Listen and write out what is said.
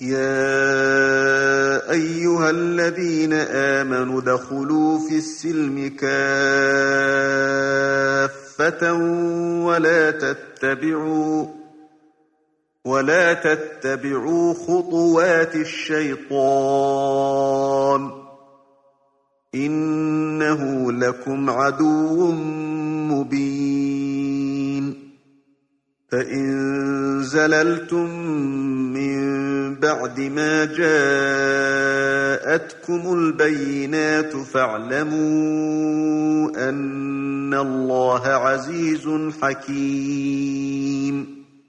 يا أيها الذين آمنوا دخلوا في السلم كافة ولا تتبعوا ولا تتبعوا خطوات الشيطان إنه لكم عدو مبين فإن زللتم بعد ما جاءتكم البينات فاعلموا أن الله عزيز حكيم.